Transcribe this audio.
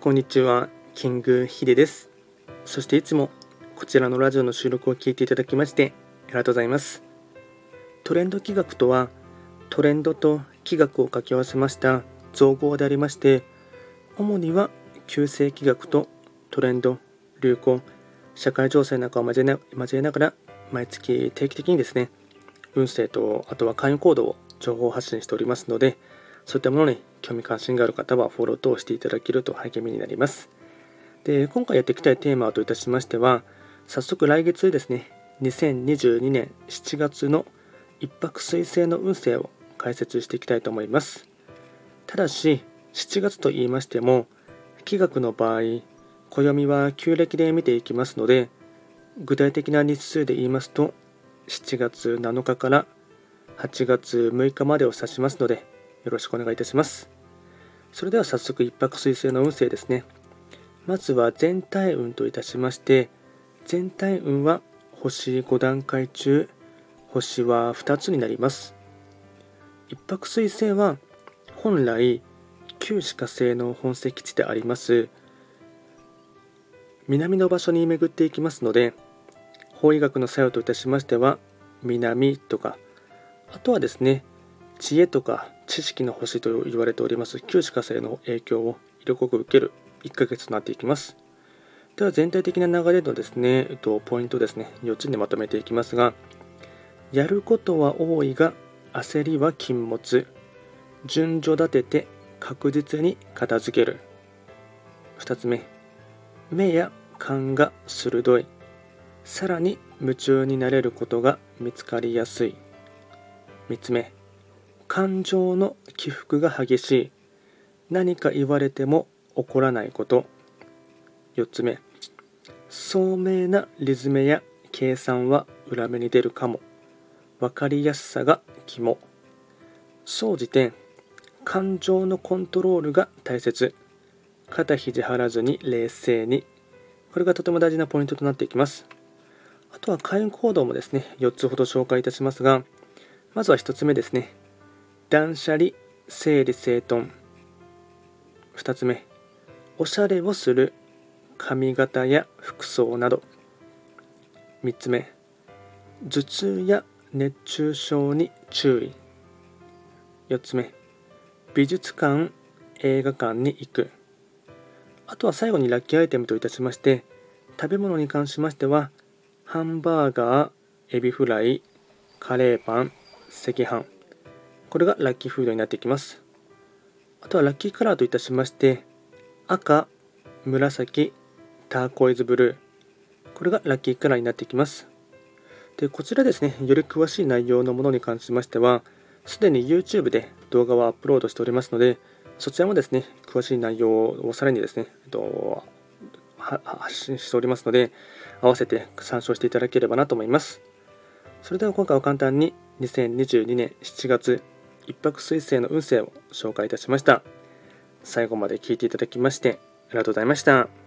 こんにちは、キングヒデです。そしていつもこちらのラジオの収録を聞いていただきましてありがとうございます。トレンド企画とは、トレンドと企画を掛け合わせました造語でありまして、主には旧世企画とトレンド、流行、社会情勢なんかを交えな交えながら毎月定期的にですね、運勢とあとは会員行動を情報発信しておりますので、そういったものに興味関心がある方はフォロー等していただけると励みになります。で、今回やっていきたいテーマといたしましては、早速来月ですね、2022年7月の一泊水星の運勢を解説していきたいと思います。ただし、7月と言いましても、気学の場合、暦は旧暦で見ていきますので、具体的な日数で言いますと、7月7日から8月6日までを指しますので、よろしくお願いいたします。それでは早速一泊水星の運勢ですね。まずは全体運といたしまして、全体運は星5段階中、星は2つになります。一泊水星は本来、旧歯科星の本石地であります南の場所に巡っていきますので法医学の作用といたしましては南とかあとはですね知恵とか知識の星と言われております旧歯科星の影響を色濃く受ける1ヶ月となっていきます。では全体的な流れのですね、えっと、ポイントですね4つにまとめていきますがやることは多いが焦りは禁物。順序立てて確実に片付ける。2つ目目や勘が鋭い。さらに夢中になれることが見つかりやすい。3つ目感情の起伏が激しい。何か言われても怒らないこと。4つ目。聡明なリズムや計算は裏目に出るかも。分かりやすさが肝。総じて感情のコントロールが大切。肩肘張らずに冷静に。これがとても大事なポイントとなっていきます。あとは開運行動もですね4つほど紹介いたしますがまずは1つ目ですね。断捨離整理整頓。2つ目。おしゃれをする髪型や服装など。3つ目。頭痛や熱中症に注意。4つ目。美術館映画館に行く。あとは最後にラッキーアイテムといたしまして食べ物に関しましてはハンバーガーエビフライカレーパン赤飯。これがラッキーフードになってきます。あとはラッキーカラーといたしまして赤紫ターコイズブルー。これがラッキーカラーになってきます。でこちらですねより詳しい内容のものに関しましてはすでに YouTube で動画をアップロードしておりますのでそちらもですね詳しい内容をさらにですね、えっと、発信しておりますので合わせて参照していただければなと思います。それでは今回は簡単に2022年7月一泊水星の運勢を紹介いたしました。最後まで聞いていただきましてありがとうございました。